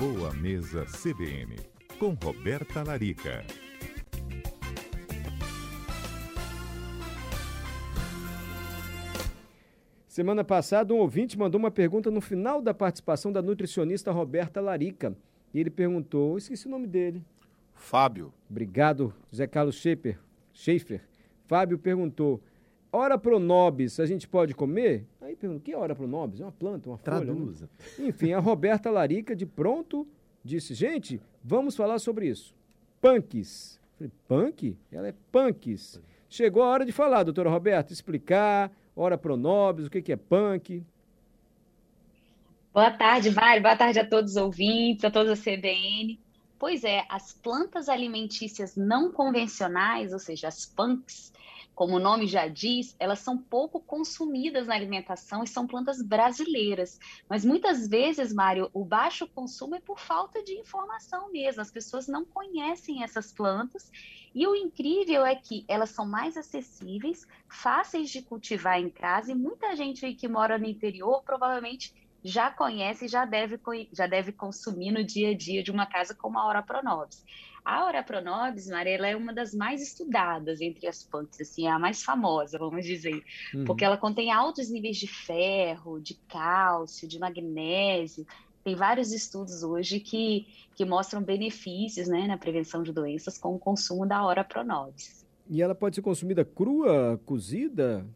Boa Mesa CBN, com Roberta Larica. Semana passada, um ouvinte mandou uma pergunta no final da participação da nutricionista Roberta Larica. E ele perguntou, esqueci o nome dele. Fábio. Obrigado, José Carlos Schaefer. Schaefer. Fábio perguntou, Ora pronobis, a gente pode comer? Perguntou, o que é ora pronobis? É uma planta, uma Traduza. folha? Enfim, a Roberta Larica, de pronto, disse, gente, vamos falar sobre isso. Punks. Falei, punk? Ela é punks. Chegou a hora de falar, doutora Roberta, explicar, ora pronobis, o que, que é punk. Boa tarde, Mário. Boa tarde a todos os ouvintes, a todos a CBN. Pois é, as plantas alimentícias não convencionais, ou seja, as punks, como o nome já diz, elas são pouco consumidas na alimentação e são plantas brasileiras. Mas muitas vezes, Mário, o baixo consumo é por falta de informação mesmo. As pessoas não conhecem essas plantas. E o incrível é que elas são mais acessíveis, fáceis de cultivar em casa, e muita gente aí que mora no interior provavelmente já conhece e já deve, já deve consumir no dia a dia de uma casa como a Ora Pronobis. A Ora Pronobis, Marela, é uma das mais estudadas entre as plantas, assim, é a mais famosa, vamos dizer, uhum. porque ela contém altos níveis de ferro, de cálcio, de magnésio. Tem vários estudos hoje que, que mostram benefícios né, na prevenção de doenças com o consumo da Ora Pronobis. E ela pode ser consumida crua, cozida?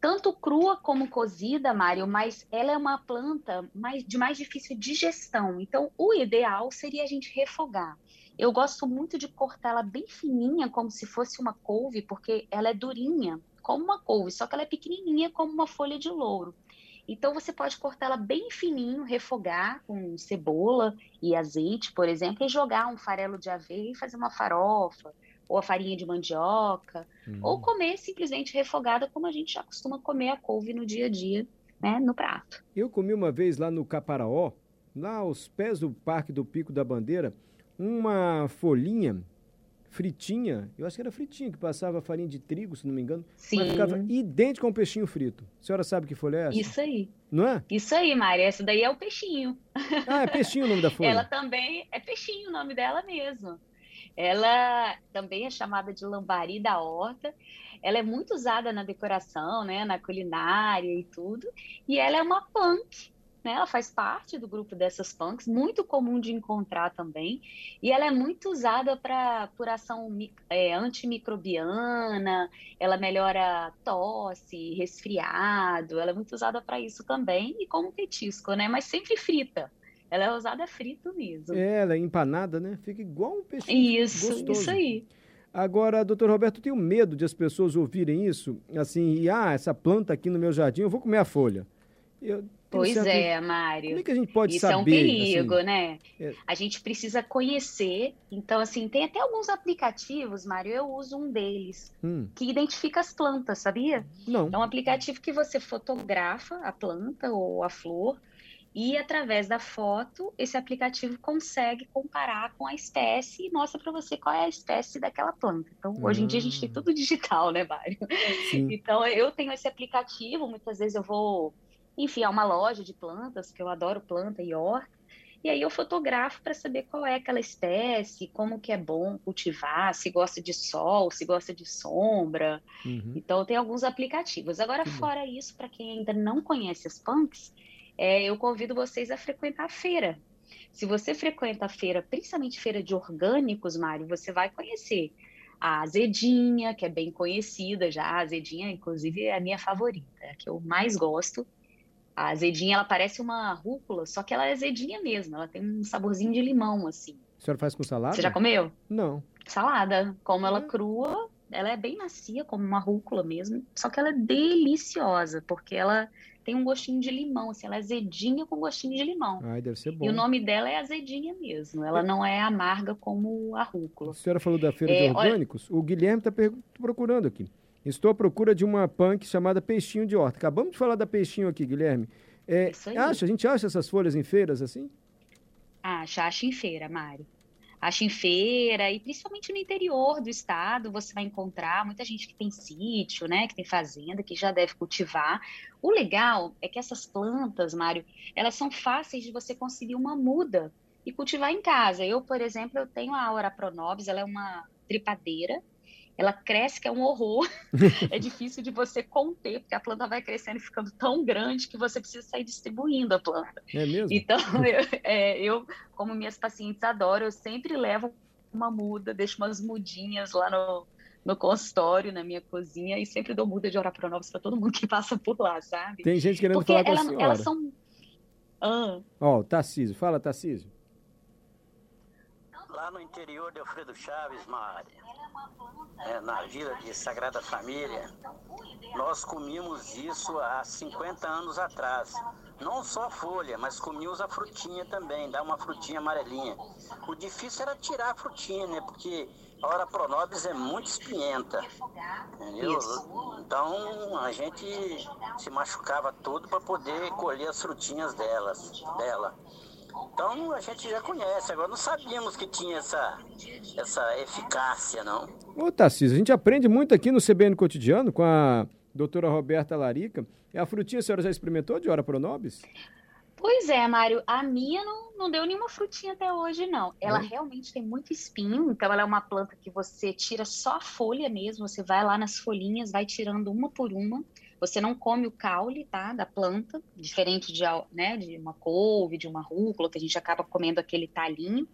Tanto crua como cozida, Mário, mas ela é uma planta mais, de mais difícil digestão. Então, o ideal seria a gente refogar. Eu gosto muito de cortá-la bem fininha, como se fosse uma couve, porque ela é durinha, como uma couve, só que ela é pequenininha, como uma folha de louro. Então, você pode cortá-la bem fininho, refogar com cebola e azeite, por exemplo, e jogar um farelo de aveia e fazer uma farofa ou a farinha de mandioca, uhum. ou comer simplesmente refogada, como a gente já costuma comer a couve no dia a dia, né, no prato. Eu comi uma vez lá no Caparaó, lá aos pés do Parque do Pico da Bandeira, uma folhinha fritinha, eu acho que era fritinha, que passava farinha de trigo, se não me engano, Sim. mas ficava idêntico a um peixinho frito. A senhora sabe que folha é essa? Isso aí. Não é? Isso aí, Mari, essa daí é o peixinho. Ah, é peixinho o nome da folha? Ela também é peixinho o nome dela mesmo. Ela também é chamada de lambari da horta. Ela é muito usada na decoração, né, na culinária e tudo. E ela é uma punk, né? Ela faz parte do grupo dessas punks, muito comum de encontrar também. E ela é muito usada para por ação é, antimicrobiana. Ela melhora tosse, resfriado. Ela é muito usada para isso também e como petisco, né? Mas sempre frita. Ela é usada frito mesmo. É, ela é empanada, né? Fica igual um peixe Isso, gostoso. isso aí. Agora, doutor Roberto, eu tenho medo de as pessoas ouvirem isso, assim, e ah, essa planta aqui no meu jardim, eu vou comer a folha. Eu, pois certo... é, Mário. Como é que a gente pode Isso saber? Isso é um perigo, assim? né? É... A gente precisa conhecer. Então, assim, tem até alguns aplicativos, Mário, eu uso um deles, hum. que identifica as plantas, sabia? Não. É um aplicativo que você fotografa a planta ou a flor, e através da foto, esse aplicativo consegue comparar com a espécie e mostra para você qual é a espécie daquela planta. Então, hoje em dia a gente tem hum. tudo digital, né, Mário? Sim. Então, eu tenho esse aplicativo, muitas vezes eu vou, enfim, a uma loja de plantas, que eu adoro planta e horta, e aí eu fotografo para saber qual é aquela espécie, como que é bom cultivar, se gosta de sol, se gosta de sombra. Uhum. Então tem alguns aplicativos. Agora, fora isso, para quem ainda não conhece as punks, é, eu convido vocês a frequentar a feira. Se você frequenta a feira, principalmente feira de orgânicos, Mário, você vai conhecer a azedinha, que é bem conhecida já. A azedinha, inclusive, é a minha favorita, é a que eu mais gosto. A azedinha, ela parece uma rúcula, só que ela é azedinha mesmo. Ela tem um saborzinho de limão, assim. A senhora faz com salada? Você já comeu? Não. Salada. Como ela é. crua, ela é bem macia, como uma rúcula mesmo. Só que ela é deliciosa, porque ela tem um gostinho de limão, assim, ela é azedinha com gostinho de limão. Ai, deve ser bom. E o nome dela é azedinha mesmo, ela não é amarga como a rúcula. A senhora falou da feira é, de orgânicos, olha... o Guilherme está procurando aqui. Estou à procura de uma punk chamada peixinho de horta. Acabamos de falar da peixinho aqui, Guilherme. É, acha, a gente acha essas folhas em feiras assim? Acha, acha em feira, Mário. Acha em feira e principalmente no interior do estado você vai encontrar muita gente que tem sítio, né, que tem fazenda, que já deve cultivar. O legal é que essas plantas, Mário, elas são fáceis de você conseguir uma muda e cultivar em casa. Eu, por exemplo, eu tenho a Aura Pronobis, ela é uma tripadeira, ela cresce que é um horror. é difícil de você conter, porque a planta vai crescendo e ficando tão grande que você precisa sair distribuindo a planta. É mesmo? Então, eu, é, eu como minhas pacientes adoram, eu sempre levo uma muda, deixo umas mudinhas lá no, no consultório, na minha cozinha, e sempre dou muda de Orapronovos para todo mundo que passa por lá, sabe? Tem gente querendo porque falar com ela, a senhora. Elas são... Ah. Ó, oh, Tarcísio, fala, Tarcísio. Lá no interior de Alfredo Chaves, Maria, é, na vila de Sagrada Família, nós comíamos isso há 50 anos atrás. Não só a folha, mas comíamos a frutinha também, dá uma frutinha amarelinha. O difícil era tirar a frutinha, né? Porque a hora pronobis é muito espinhenta. Entendeu? Então a gente se machucava todo para poder colher as frutinhas delas, dela. Então a gente já conhece, agora não sabíamos que tinha essa, essa eficácia, não. Ô Tarcísio, a gente aprende muito aqui no CBN Cotidiano com a doutora Roberta Larica. É a frutinha a senhora já experimentou de Hora Pronobis? Pois é, Mário, a minha não, não deu nenhuma frutinha até hoje, não. Ela é. realmente tem muito espinho, então ela é uma planta que você tira só a folha mesmo, você vai lá nas folhinhas, vai tirando uma por uma. Você não come o caule, tá, da planta, diferente de, né, de uma couve, de uma rúcula, que a gente acaba comendo aquele talinho.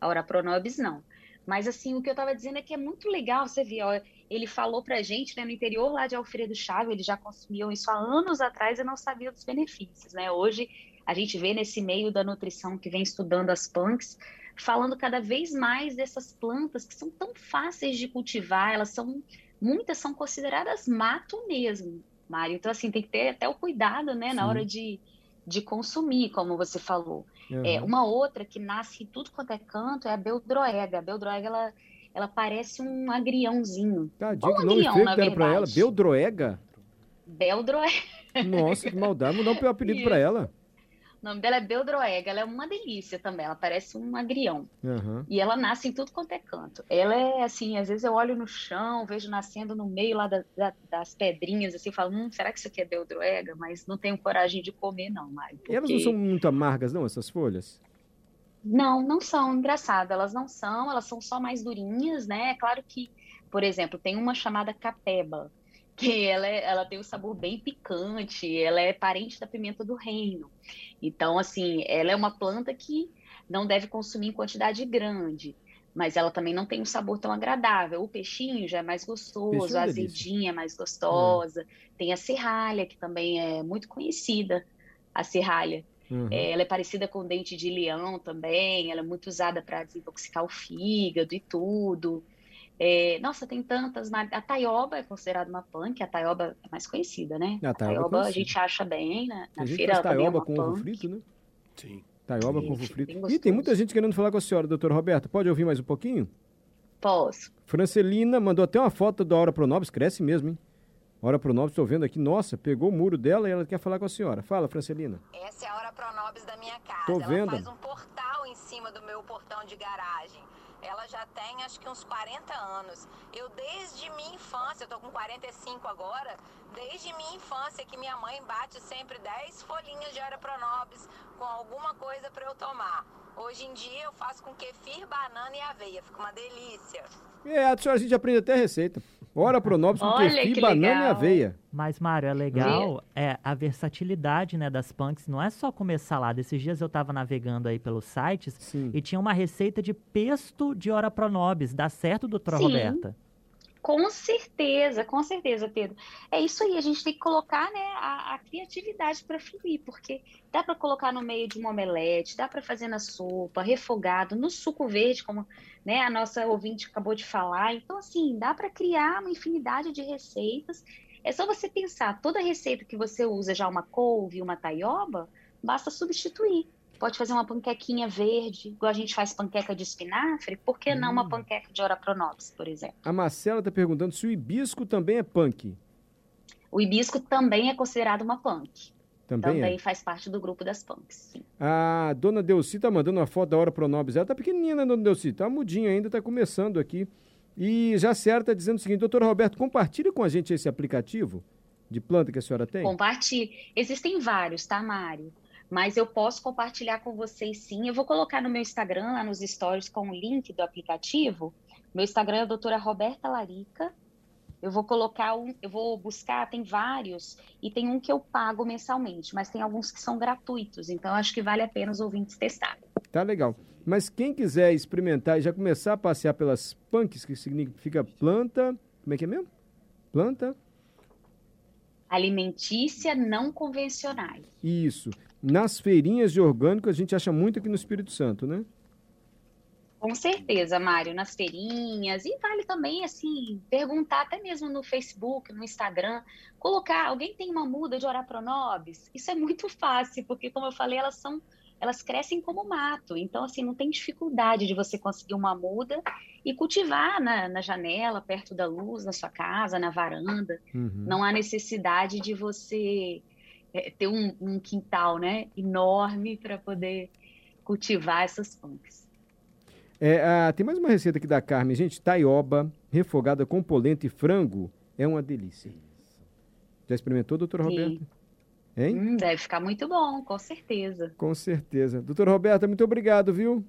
A Orapronobis não. Mas assim, o que eu estava dizendo é que é muito legal, você viu, ó, ele falou pra gente, né, no interior lá de Alfredo Chaves, ele já consumiu isso há anos atrás e não sabia dos benefícios, né? Hoje a gente vê nesse meio da nutrição que vem estudando as punks, falando cada vez mais dessas plantas que são tão fáceis de cultivar, elas são muitas são consideradas mato mesmo. Mário. Então, assim, tem que ter até o cuidado, né, Sim. na hora de, de consumir, como você falou. Uhum. É, uma outra que nasce em tudo quanto é canto é a beldroega. A beldroega, ela, ela parece um agriãozinho. Tadinho, um que nome agrião, feio deram pra ela. Beldroega? Beldroega. Nossa, que maldade. Mudar um apelido para ela. O nome dela é Beldroega, ela é uma delícia também, ela parece um agrião. Uhum. E ela nasce em tudo quanto é canto. Ela é assim, às vezes eu olho no chão, vejo nascendo no meio lá da, da, das pedrinhas, assim, falo, hum, será que isso aqui é Beldroega? Mas não tenho coragem de comer, não, Mário. Porque... E elas não são muito amargas, não, essas folhas? Não, não são, engraçado, elas não são, elas são só mais durinhas, né? É claro que, por exemplo, tem uma chamada capeba, que ela, é, ela tem um sabor bem picante, ela é parente da pimenta do reino. Então, assim, ela é uma planta que não deve consumir em quantidade grande, mas ela também não tem um sabor tão agradável. O peixinho já é mais gostoso, é a azedinha é mais gostosa. Tem a serralha, que também é muito conhecida, a serralha. Uhum. É, ela é parecida com o dente de leão também, ela é muito usada para desintoxicar o fígado e tudo. É, nossa, tem tantas. A Taioba é considerada uma punk, a Taioba é mais conhecida, né? A Taioba, a, taioba a gente acha bem, né? Na feira ela Taioba é com ovo frito, né? Sim. Taioba com ovo frito. E tem muita gente querendo falar com a senhora, doutora Roberta. Pode ouvir mais um pouquinho? Posso. Francelina mandou até uma foto da Hora Pronobis, cresce mesmo, hein? Hora Pronobis, estou vendo aqui, nossa, pegou o muro dela e ela quer falar com a senhora. Fala, Francelina. Essa é a Hora Pronobis da minha casa. Tô vendo. Ela faz um portal em cima do meu portão de garagem. Ela já tem acho que uns 40 anos. Eu desde minha infância, eu tô com 45 agora, desde minha infância que minha mãe bate sempre 10 folhinhas de Ora Pronobis com alguma coisa para eu tomar. Hoje em dia eu faço com kefir, banana e aveia, fica uma delícia. É, a senhora a gente aprende até a receita. Ora Pronobis com kefir, banana e aveia. Mas, Mário, é legal é, a versatilidade né, das punks. Não é só comer salada. Esses dias eu estava navegando aí pelos sites Sim. e tinha uma receita de pesto de Ora Pronobis. Dá certo, doutora Sim. Roberta? Com certeza, com certeza, Pedro. É isso aí, a gente tem que colocar né, a, a criatividade para fluir, porque dá para colocar no meio de um omelete, dá para fazer na sopa, refogado, no suco verde, como né, a nossa ouvinte acabou de falar. Então, assim, dá para criar uma infinidade de receitas. É só você pensar, toda receita que você usa já uma couve, uma taioba, basta substituir. Pode fazer uma panquequinha verde, igual a gente faz panqueca de espinafre, por que hum. não uma hum. panqueca de orapronobis, por exemplo? A Marcela está perguntando se o hibisco também é punk. O hibisco também é considerado uma punk. Também, Também é? faz parte do grupo das punks, sim. A dona Delci tá mandando uma foto da Hora. Ela tá pequenininha, né, dona Delci? Tá mudinha ainda, tá começando aqui. E já certa tá dizendo o seguinte, doutor Roberto, compartilha com a gente esse aplicativo de planta que a senhora tem. Compartilhe. Existem vários, tá, Mário? Mas eu posso compartilhar com vocês sim. Eu vou colocar no meu Instagram, lá nos stories, com o link do aplicativo. Meu Instagram é a doutora Roberta Larica. Eu vou colocar um, eu vou buscar, tem vários, e tem um que eu pago mensalmente, mas tem alguns que são gratuitos, então acho que vale a pena os ouvintes testarem. Tá legal. Mas quem quiser experimentar e já começar a passear pelas punks, que significa planta. Como é que é mesmo? Planta. Alimentícia não convencionais. Isso. Nas feirinhas de orgânico a gente acha muito aqui no Espírito Santo, né? Com certeza, Mário, nas feirinhas. E vale também, assim, perguntar até mesmo no Facebook, no Instagram, colocar, alguém tem uma muda de Orapronobis? Isso é muito fácil, porque, como eu falei, elas são, elas crescem como mato. Então, assim, não tem dificuldade de você conseguir uma muda e cultivar na, na janela, perto da luz, na sua casa, na varanda. Uhum. Não há necessidade de você é, ter um, um quintal, né, enorme para poder cultivar essas punks. É, ah, tem mais uma receita aqui da Carmen. Gente, taioba, refogada com polenta e frango. É uma delícia. Já experimentou, doutora Sim. Roberta? Hein? Hum, deve ficar muito bom, com certeza. Com certeza. Doutora Roberta, muito obrigado, viu?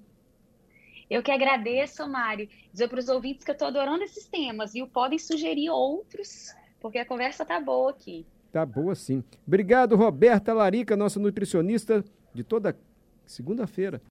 Eu que agradeço, Mário. Dizer para os ouvintes que eu estou adorando esses temas, viu? Podem sugerir outros, porque a conversa tá boa aqui. Tá boa sim. Obrigado, Roberta Larica, nossa nutricionista de toda segunda-feira.